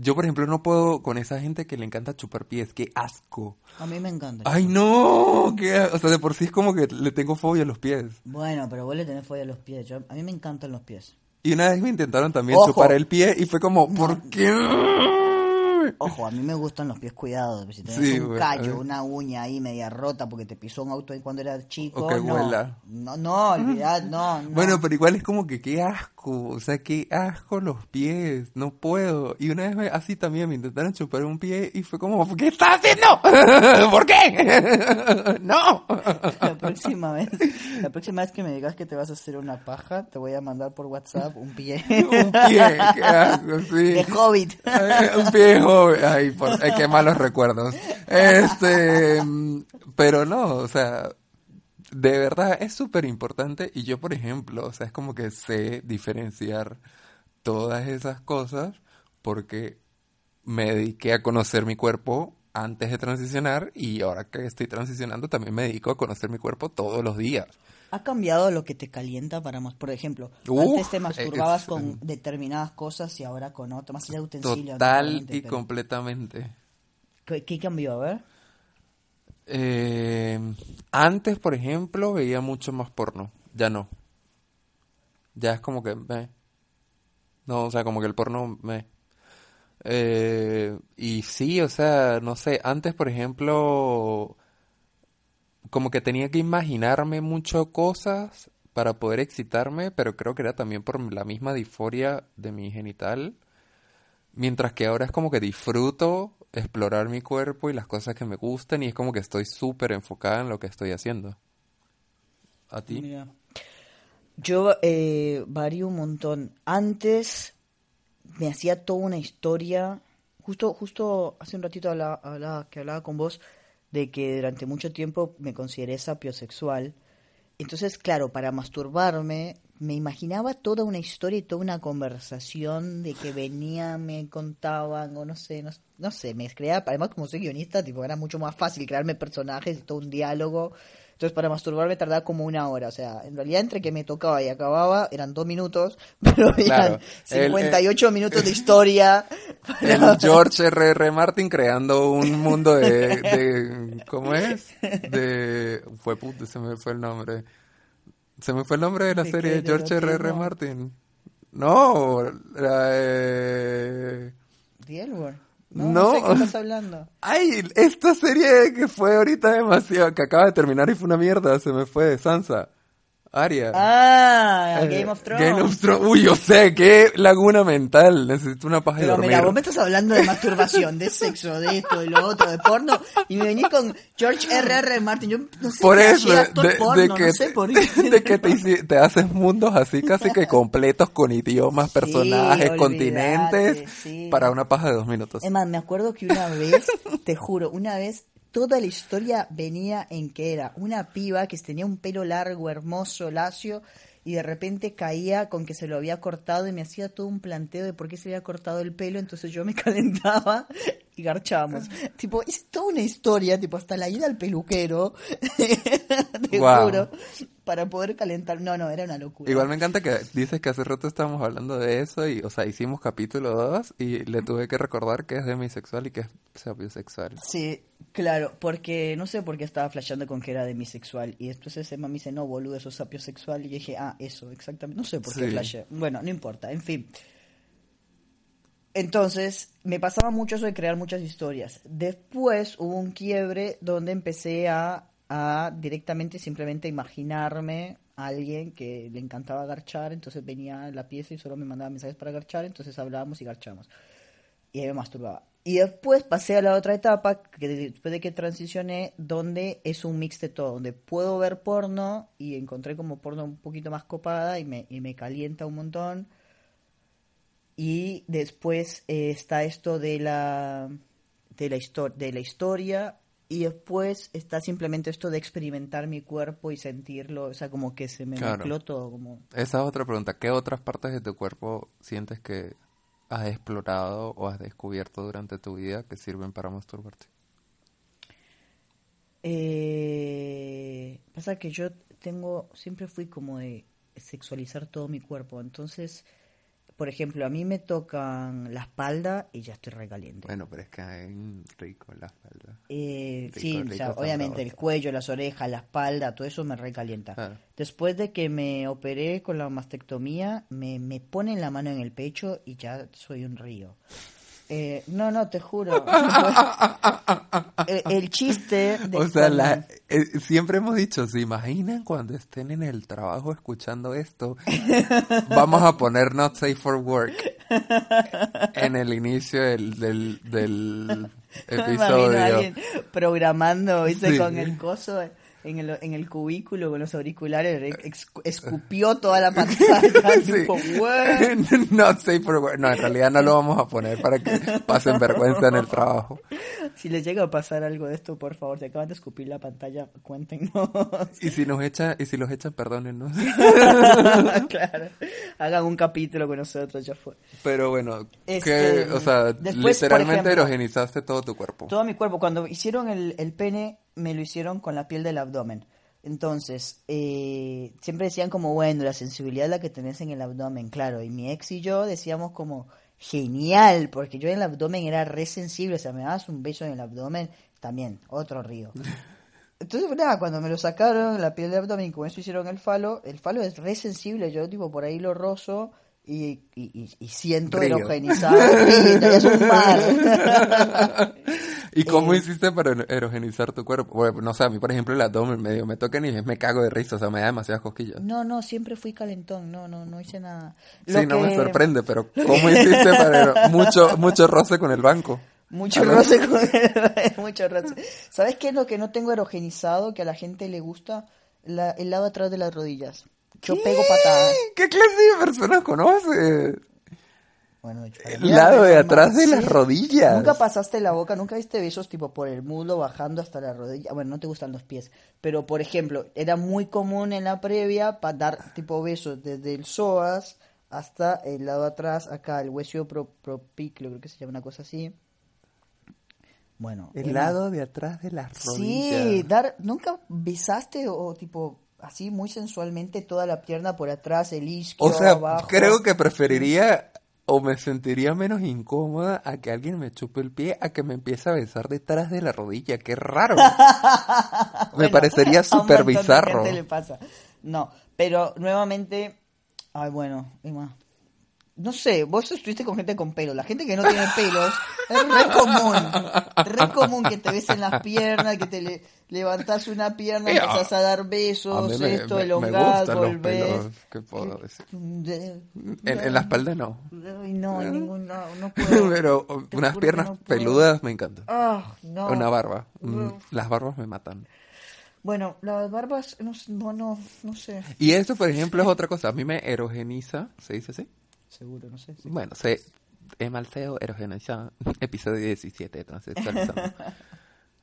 yo por ejemplo no puedo con esa gente que le encanta chupar pies, qué asco. A mí me encanta. Ay no, qué, o sea, de por sí es como que le tengo fobia a los pies. Bueno, pero vos le tenés fobia a los pies, yo, a mí me encantan los pies. Y una vez me intentaron también chupar el pie y fue como, ¿por qué? Ojo, a mí me gustan los pies cuidados. Si tenés un callo, una uña ahí media rota porque te pisó un auto ahí cuando eras chico. que no, no, no, olvidad, no, no. Bueno, pero igual es como que qué asco. O sea, qué asco los pies. No puedo. Y una vez así también me intentaron chupar un pie y fue como, ¿qué estás haciendo? ¿Por qué? no. La próxima vez, la próxima vez que me digas que te vas a hacer una paja, te voy a mandar por WhatsApp un pie. un pie, qué asco, sí. De hobbit. un pie de Ay, por, qué malos recuerdos. Este, pero no, o sea, de verdad es súper importante y yo, por ejemplo, o sea, es como que sé diferenciar todas esas cosas porque me dediqué a conocer mi cuerpo antes de transicionar y ahora que estoy transicionando también me dedico a conocer mi cuerpo todos los días. ¿Ha cambiado lo que te calienta para más? Por ejemplo, antes te masturbabas con determinadas cosas y ahora con otras, más allá de utensilios. Total y completamente. ¿Qué, cambió? A ver. Eh, antes, por ejemplo, veía mucho más porno. Ya no. Ya es como que me. No, o sea, como que el porno me. Eh, y sí, o sea, no sé. Antes, por ejemplo como que tenía que imaginarme mucho cosas para poder excitarme, pero creo que era también por la misma disforia de mi genital. Mientras que ahora es como que disfruto explorar mi cuerpo y las cosas que me gustan y es como que estoy súper enfocada en lo que estoy haciendo. ¿A ti? Yo eh, varío un montón. Antes me hacía toda una historia. Justo, justo hace un ratito hablaba, que hablaba con vos de que durante mucho tiempo me consideré sapiosexual. Entonces, claro, para masturbarme me imaginaba toda una historia y toda una conversación de que venían, me contaban, o no sé, no, no sé, me creaba, además como soy guionista, tipo, era mucho más fácil crearme personajes y todo un diálogo. Entonces para masturbarme tardaba como una hora, o sea, en realidad entre que me tocaba y acababa eran dos minutos, pero eran Claro, el- 58 minutos de historia. El George R.R. Martin creando un mundo de, de- ¿cómo es? De fue puto, se me fue el nombre. Se me fue el nombre de la ¿De serie de ¿De George R.R. erotismo? Martin. No, la, eh, ¿The? No, No. no sé qué estás hablando. Ay, esta serie que fue ahorita demasiado, que acaba de terminar y fue una mierda, se me fue, Sansa. Aria. Ah, Eh, Game of Thrones. Game of Thrones. Uy, yo sé, qué laguna mental. Necesito una paja de Pero dormir. mira, vos me estás hablando de masturbación, de sexo, de esto, de lo otro, de porno, y me venís con George R.R. Martin. Yo no sé Por qué eso, de, porno, de no sé por qué. de que te, haces mundos así casi que completos con idiomas, Sí, personajes, continentes, sí. para una paja de dos minutos. Es más, me acuerdo que una vez, te juro, una vez toda la historia venía en que era una piba que tenía un pelo largo, hermoso, lacio, y de repente caía con que se lo había cortado y me hacía todo un planteo de por qué se había cortado el pelo, entonces yo me calentaba y garchábamos. tipo, es toda una historia, tipo, hasta la ida al peluquero, te Guau. juro, para poder calentar. No, no, era una locura. Igual me encanta que dices que hace rato estábamos hablando de eso y, o sea, hicimos capítulo 2 y le tuve que recordar que es demisexual y que es sapiosexual. Sí, claro, porque no sé por qué estaba flasheando con que era demisexual. Y entonces Emma me dice, no, boludo, eso es sapiosexual. Y yo dije, ah, eso, exactamente. No sé por qué Sí. flasheé. Bueno, no importa, en fin. Entonces, me pasaba mucho eso de crear muchas historias. Después hubo un quiebre donde empecé a, directamente simplemente imaginarme a alguien que le encantaba garchar, entonces venía la pieza y solo me mandaba mensajes para garchar, entonces hablábamos y garchamos y ahí me masturbaba. Y después pasé a la otra etapa, que después de que transicioné, donde es un mix de todo, donde puedo ver porno y encontré como porno un poquito más copada y me, y me calienta un montón. Y después eh, está esto de la, de, la de la historia y después está simplemente esto de experimentar mi cuerpo y sentirlo, o sea, como que se me Claro. mezcló todo, como... Esa es otra pregunta. ¿Qué otras partes de tu cuerpo sientes que has explorado o has descubierto durante tu vida que sirven para masturbarte? Eh, pasa que yo tengo, siempre fui como de sexualizar todo mi cuerpo. Entonces, por ejemplo, a mí me tocan la espalda y ya estoy recaliente. Bueno, pero es que hay rico la espalda. Eh, rico, sí, rico, o sea, obviamente el cuello, las orejas, la espalda, todo eso me recalienta. Claro. Después de que me operé con la mastectomía, me, me ponen la mano en el pecho y ya soy un río. Eh, no, no, te juro. el, el chiste de O sea, la- eh, siempre hemos dicho, ¿se imaginan cuando estén en el trabajo escuchando esto? Vamos a poner Not Safe for Work en el inicio del, del, del No me imagino a episodio. alguien programando, ¿viste? Sí. Con el coso en el, en el cubículo con los auriculares, ex- escupió toda la pantalla. Sí. Safe for Work. No, en realidad no lo vamos a poner para que pasen vergüenza en el trabajo. Si les llega a pasar algo de esto, por favor, si acaban de escupir la pantalla, cuéntenos. Y si nos echa, y si los echan, perdónennos. claro. Hagan un capítulo con nosotros, ya fue. Pero bueno, Este, que, o sea, después, literalmente ejemplo- erogenizaste todo tu cuerpo. Todo mi cuerpo, cuando hicieron el, el pene, me lo hicieron con la piel del abdomen. Entonces, eh, siempre decían como, bueno, la sensibilidad es la que tenés en el abdomen, claro. Y mi ex y yo decíamos como, genial, porque yo en el abdomen era re sensible, o sea, me dabas un beso en el abdomen, también, otro río. Entonces, nada, cuando me lo sacaron, la piel del abdomen, con eso hicieron el falo, el falo es re sensible, yo tipo por ahí lo rozo y, y, y- siento erogenizado. Es un mar. ¿Y cómo Eh, hiciste para ero- erogenizar tu cuerpo? Bueno, no sé, a mí, por ejemplo, el abdomen medio me tocan y me cago de risa, o sea, me da demasiadas cosquillas. No, no, siempre fui calentón, no, no, no hice nada. Sí, Lo no me que- sorprende, pero ¿cómo hiciste para mucho mucho roce con el banco? Mucho roce con el- mucho roce. ¿Sabes qué es lo que no tengo erogenizado, que a la gente le gusta? La- el lado atrás de las rodillas. Yo pego patadas. ¿Qué clase de personas conoces? Bueno. El lado de atrás de las rodillas. Nunca pasaste la boca, nunca viste besos tipo por el muslo bajando hasta la rodilla. Bueno, no te gustan los pies, pero por ejemplo, era muy común en la previa para dar tipo besos desde el psoas hasta el lado atrás, acá el hueso pro, propiclo, creo que se llama una cosa así. Bueno, El era- lado de atrás de las rodillas. Sí, dar, nunca besaste o tipo así muy sensualmente toda la pierna por atrás, el isquio O sea, abajo. creo que preferiría o me sentiría menos incómoda a que alguien me chupe el pie a que me empiece a besar detrás de la rodilla. ¡Qué raro! me Bueno, parecería súper bizarro. le pasa. No, pero nuevamente, ay bueno, Emma, no sé, vos estuviste con gente con pelo, la gente que no tiene pelos es re común, re común que te besen las piernas, que te le, levantás una pierna, Eh, empezás a dar besos, me, esto, me- me los volvés. pelos. ¿Qué puedo decir? De- En, en la espalda no. Ay, no, ningún, no, no puedo. Pero Te unas piernas no peludas me encantan. Ah, no. Una barba. Mm. Las barbas me matan. Bueno, las barbas, no, no, no sé. Y esto, por ejemplo, es otra cosa. A mí me erogeniza. ¿Se dice así? Seguro, no sé. sí. Bueno, se Emalceo erogeniza. Episodio 17 de Transexualizando.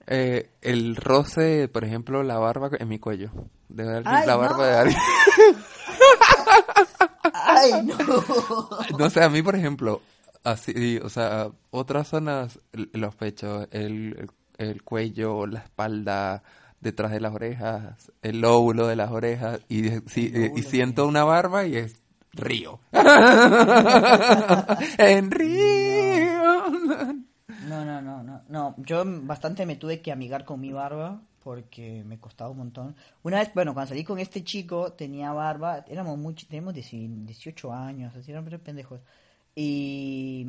Eh, el roce, por ejemplo, la barba en mi cuello. De alguien, Ay, la no. barba de alguien. Ay, no. No sé, a mí, por ejemplo, así, o sea, otras zonas, los pechos, el, el, el cuello, la espalda, detrás de las orejas, el lóbulo de las orejas, y, eh, y siento una barba y es río. en río. No, no, no, no, no. Yo bastante me tuve que amigar con mi barba porque me costaba un montón. Una vez, bueno, cuando salí con este chico tenía barba, éramos muy, teníamos 10 18 años, así eran pendejos. Y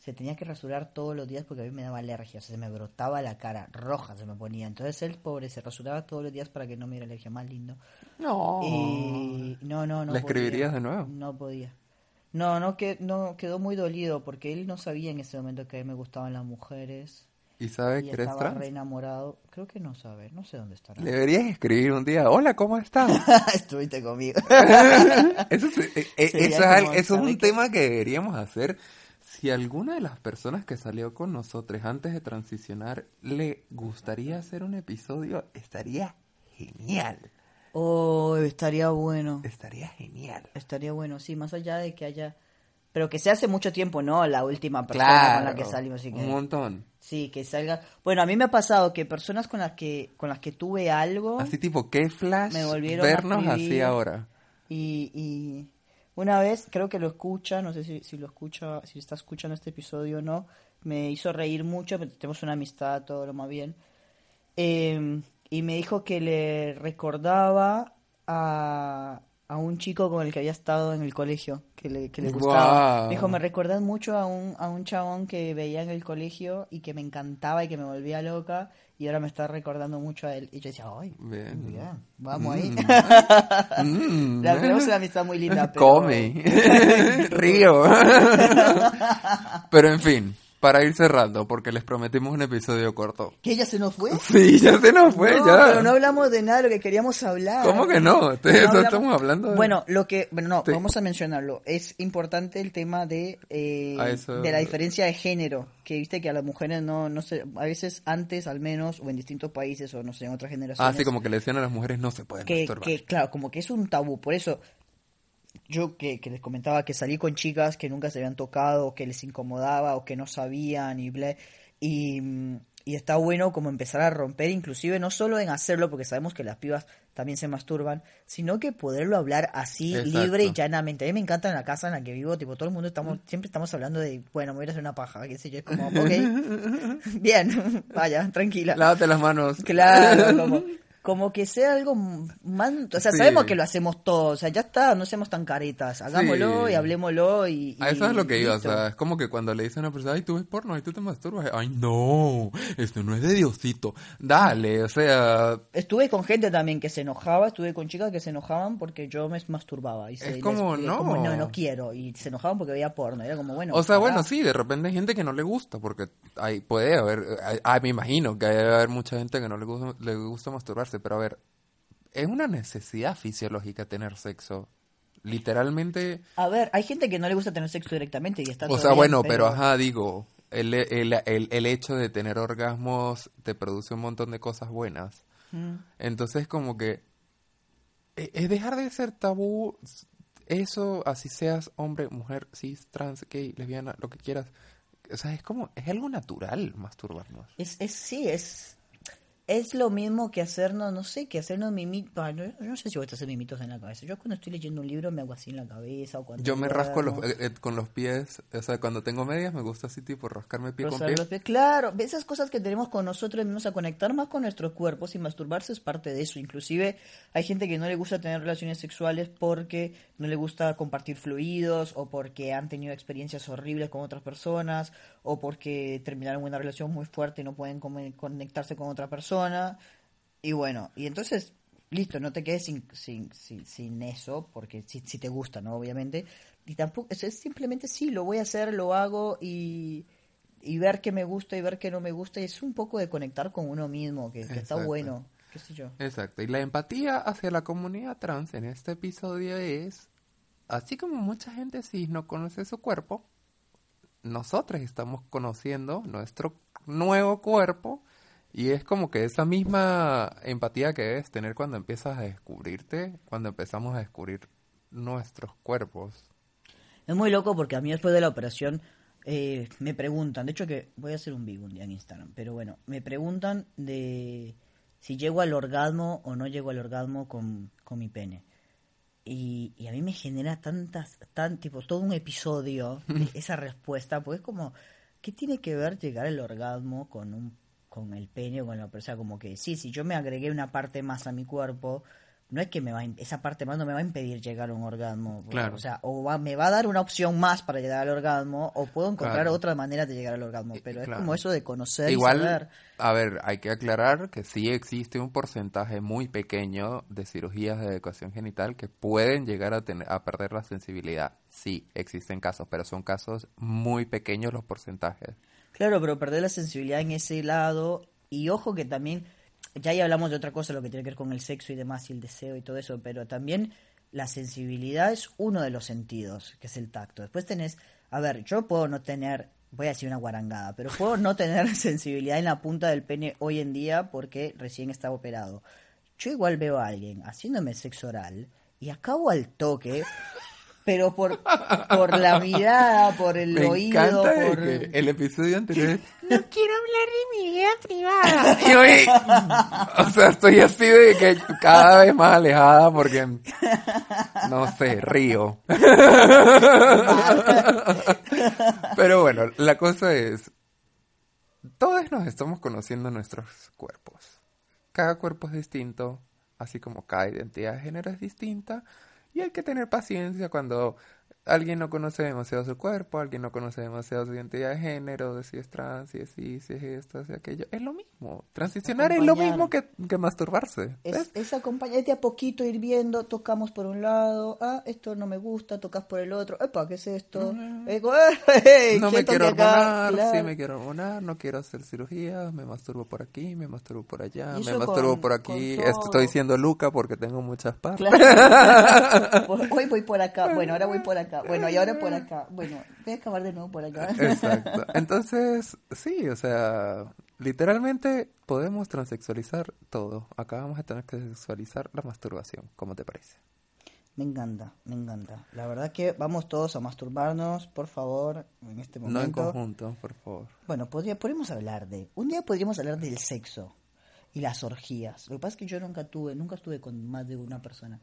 se tenía que rasurar todos los días porque a mí me daba alergia, o sea, se me brotaba la cara roja, se me ponía. Entonces él, pobre, se rasuraba todos los días para que no me diera alergia, más lindo. No. Y no, no, no. ¿Le podía. escribirías de nuevo? No podía. No, no, que, no quedó muy dolido porque él no sabía en ese momento que a mí me gustaban las mujeres ¿Y sabe y que eres estaba trans? re enamorado. Creo que no sabe, no sé dónde estará. Le deberías escribir un día, hola, ¿cómo estás? Estuviste conmigo. Eso, es, eh, eh, eso es eso es ¿sabe un tema que deberíamos hacer. Si alguna de las personas que salió con nosotros antes de transicionar le gustaría hacer un episodio, estaría genial. Oh, estaría bueno. Estaría genial. Estaría bueno, sí, más allá de que haya... Pero que se hace mucho tiempo, ¿no? La última persona con la que salimos. Así que... un montón. Sí, que salga... Bueno, a mí me ha pasado que personas con las que, con las que tuve algo... Así tipo, qué flash Me volvieron a vernos así escribir. ahora. Y, y una vez, creo que lo escucha, no sé si, si lo escucha, si está escuchando este episodio o no, me hizo reír mucho, pero tenemos una amistad, todo lo más bien. Eh, y me dijo que le recordaba a, a un chico con el que había estado en el colegio, que le, que le gustaba. Me dijo, me recordás mucho a un, a un chabón que veía en el colegio y que me encantaba y que me volvía loca, y ahora me está recordando mucho a él. Y yo decía, ay, Bien. bien, vamos ahí. Mm, La tenemos una amistad muy linda, pero... Come. Río. Pero en fin, para ir cerrando, porque les prometimos un episodio corto. ¿Que ella se nos fue? Sí, ya se nos fue, no, ya. pero no hablamos de nada de lo que queríamos hablar. ¿Cómo que no? De No eso hablamos- estamos hablando. de- Bueno, lo que, bueno, no, Sí. vamos a mencionarlo. Es importante el tema de, eh, eso- de la diferencia de género, que viste que a las mujeres no, no sé, a veces antes al menos, o en distintos países, o no sé, en otras generaciones. Ah, sí, como que le decían a las mujeres no se pueden que, masturbar. que, claro, como que es un tabú. Por eso, yo que, que les comentaba que salí con chicas que nunca se habían tocado, que les incomodaba, o que no sabían, y bla, y, mm, y está bueno como empezar a romper, inclusive no solo en hacerlo, porque sabemos que las pibas también se masturban, sino que poderlo hablar así, Exacto. libre y llanamente. A mí me encanta en la casa en la que vivo, tipo, todo el mundo estamos, siempre estamos hablando de, bueno, me voy a hacer una paja, qué sé yo, es como, ok, bien, vaya, tranquila. Lávate las manos. Claro, como, como que sea algo más... O sea, Sí. sabemos que lo hacemos todos, o sea, ya está, no seamos tan caretas, hagámoslo Sí. y hablemoslo y... A eso y es lo que iba, o sea, es como que cuando le dicen a una persona, ay, tú ves porno, ay, tú te masturbas, ay, no, esto no es de Diosito, dale, o sea, Estuve con gente también que se enojaba, estuve con chicas que se enojaban porque yo me masturbaba. Y se, Es como, no. como, no, no quiero. Y se enojaban porque veía porno. Era como, bueno... o sea, bueno, sí, de repente hay gente que no le gusta, porque hay, puede haber, ah, me imagino que debe haber mucha gente que no le gusta, le gusta masturbarse, pero a ver, es una necesidad fisiológica tener sexo. Literalmente, A ver, hay gente que no le gusta tener sexo directamente y está o sea, bien, bueno, pero ajá, digo, el, el, el, el hecho de tener orgasmos te produce un montón de cosas buenas. Mm. Entonces, como que e- es dejar de ser tabú eso, así seas hombre, mujer, cis, trans, gay, lesbiana, lo que quieras. O sea, es como, es algo natural masturbarnos. Es, es, sí, es, es lo mismo que hacernos, no sé, que hacernos mimitos. Yo, yo no sé si voy a hacer mimitos en la cabeza. Yo cuando estoy leyendo un libro me hago así en la cabeza. O cuando Yo me rasco los, eh, eh, con los pies, o sea, cuando tengo medias me gusta así tipo rascarme pie con Rozar pie. pies. Claro, esas cosas que tenemos con nosotros mismos a conectar más con nuestros cuerpos y masturbarse es parte de eso. Inclusive hay gente que no le gusta tener relaciones sexuales porque no le gusta compartir fluidos o porque han tenido experiencias horribles con otras personas o porque terminaron una relación muy fuerte y no pueden conectarse con otra persona. Y bueno, y entonces, listo, no te quedes sin, sin, sin, sin eso, porque si, si te gusta, ¿no? Obviamente. Y tampoco, es, es simplemente sí, lo voy a hacer, lo hago y, y ver qué me gusta y ver qué no me gusta. Y es un poco de conectar con uno mismo, que, que está bueno, qué sé yo. Exacto. Y la empatía hacia la comunidad trans en este episodio es, así como mucha gente cis no conoce su cuerpo, nosotros estamos conociendo nuestro nuevo cuerpo y es como que esa misma empatía que debes tener cuando empiezas a descubrirte, cuando empezamos a descubrir nuestros cuerpos. Es muy loco porque a mí después de la operación eh, me preguntan, de hecho que voy a hacer un vivo un día en Instagram, pero bueno, me preguntan de si llego al orgasmo o no llego al orgasmo con, con mi pene. Y, y a mí me genera tantas, tan, tipo, todo un episodio de esa respuesta, pues es como, ¿qué tiene que ver llegar al orgasmo con un con el pene o con la o sea, como que sí, si yo me agregué una parte más a mi cuerpo, no es que me va a esa parte más no me va a impedir llegar a un orgasmo. Claro. O sea, o va- me va a dar una opción más para llegar al orgasmo, o puedo encontrar Claro. otra manera de llegar al orgasmo. Pero es Claro. como eso de conocer y Igual, saber. a ver, hay que aclarar que sí existe un porcentaje muy pequeño de cirugías de adecuación genital que pueden llegar a tener, a perder la sensibilidad. Sí, existen casos, pero son casos muy pequeños los porcentajes. Claro, pero perder la sensibilidad en ese lado. Y ojo que también, ya ahí hablamos de otra cosa, lo que tiene que ver con el sexo y demás, y el deseo y todo eso, pero también la sensibilidad es uno de los sentidos, que es el tacto. Después tenés, a ver, yo puedo no tener, voy a decir una guarangada, pero puedo no tener sensibilidad en la punta del pene hoy en día porque recién estaba operado. Yo igual veo a alguien haciéndome sexo oral y acabo al toque. Pero por, por la mirada, por el Me oído, por... que el episodio anterior es, no quiero hablar de mi vida privada. Y hoy, o sea, estoy así de que cada vez más alejada porque, no sé, río. Pero bueno, la cosa es, todos nos estamos conociendo nuestros cuerpos. Cada cuerpo es distinto, así como cada identidad de género es distinta. Y hay que tener paciencia cuando alguien no conoce demasiado su cuerpo, alguien no conoce demasiado su identidad de género, de si es trans, si es si, si es esto, si es aquello. Es lo mismo. Transicionar es lo mismo que, que masturbarse. Es, es acompañar de a poquito ir viendo, tocamos por un lado, ah, esto no me gusta, tocas por el otro, epa, ¿qué es esto? Eh, ey, No me ¿quién quiero hormonar, sí Claro. me quiero hormonar, no quiero hacer cirugía, me masturbo por aquí, me masturbo por allá, me masturbo con- por aquí. estoy diciendo Luca porque tengo muchas partes. Claro. Hoy voy por acá, bueno, ahora voy por acá, bueno, y ahora por acá, bueno, voy a acabar de nuevo por acá. Exacto. Entonces, sí, o sea, literalmente podemos transexualizar todo. Acá vamos a tener que sexualizar la masturbación, ¿cómo te parece? Me encanta, me encanta. La verdad que vamos todos a masturbarnos, por favor, en este No en momento. conjunto, por favor. Bueno, podría, podríamos hablar de. Un día podríamos hablar del sexo y las orgías. Lo que pasa es que yo nunca tuve, nunca estuve con más de una persona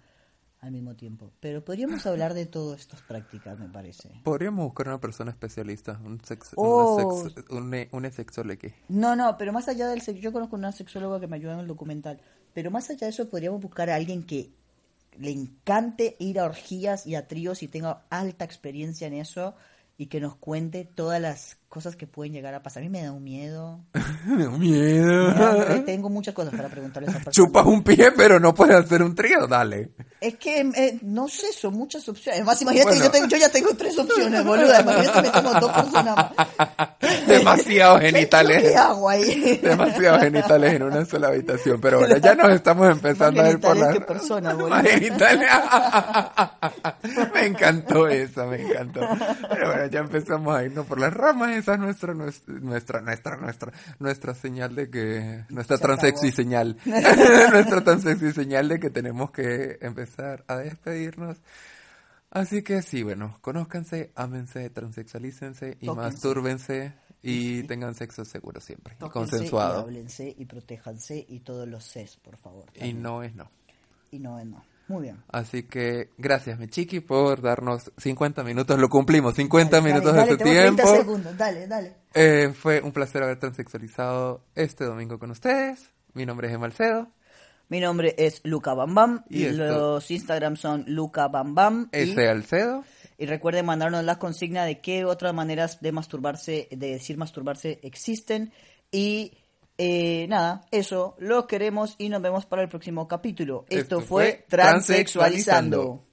al mismo tiempo. Pero podríamos hablar de todas estas prácticas, me parece. Podríamos buscar una persona especialista, un sex, Oh. una sex, un, un sexólogo. No, no, pero más allá del sexo, yo conozco una sexóloga que me ayuda en el documental, pero más allá de eso podríamos buscar a alguien que le encante ir a orgías y a tríos y tenga alta experiencia en eso y que nos cuente todas las cosas que pueden llegar a pasar. A mí me da un miedo. Me da miedo. Me da- eh, tengo muchas cosas para preguntarle a esa persona. Chupas un pie, pero no puedes hacer un trío, dale. Es que, eh, no sé, son muchas opciones. Además, imagínate Bueno. que yo, tengo- yo ya tengo tres opciones, boluda. Imagínate que tengo dos personas. Demasiados ¿Qué- genitales. ¿Qué hago ahí? Demasiados genitales en una sola habitación. Pero bueno, ya nos estamos empezando Más a ir por genitales la... que personas, boludo. Genitales. me encantó esa, me encantó. Pero bueno, ya empezamos a irnos por las ramas. Esa es nuestra, nuestra, nuestra, nuestra, nuestra, señal de que... Nuestra Se tan acabó. sexy señal. nuestra tan sexy señal de que tenemos que empezar a despedirnos. Así que sí, bueno, conózcanse, ámense, transexualícense y Tóquense. mastúrbense y tengan sexo seguro siempre y Tóquense consensuado. Y háblense y protéjanse y todos los ses, por favor. Y también. no es no. Y no, no. Muy bien. Así que gracias, mi chiqui, por darnos 50 minutos. Lo cumplimos, 50 Dale, minutos dale, de tu tengo 30 tiempo. segundos. Dale, dale. Eh, fue un placer haber transexualizado este domingo con ustedes. Mi nombre es Emalcedo. Mi nombre es Luca Bambam. Y Y los Instagram son Luca Bambam. Y, Ese Alcedo. y recuerden mandarnos la consigna de qué otras maneras de masturbarse, de decir masturbarse existen. Y eh, nada, eso, los queremos y nos vemos para el próximo capítulo. Esto, Esto fue. Transexualizando.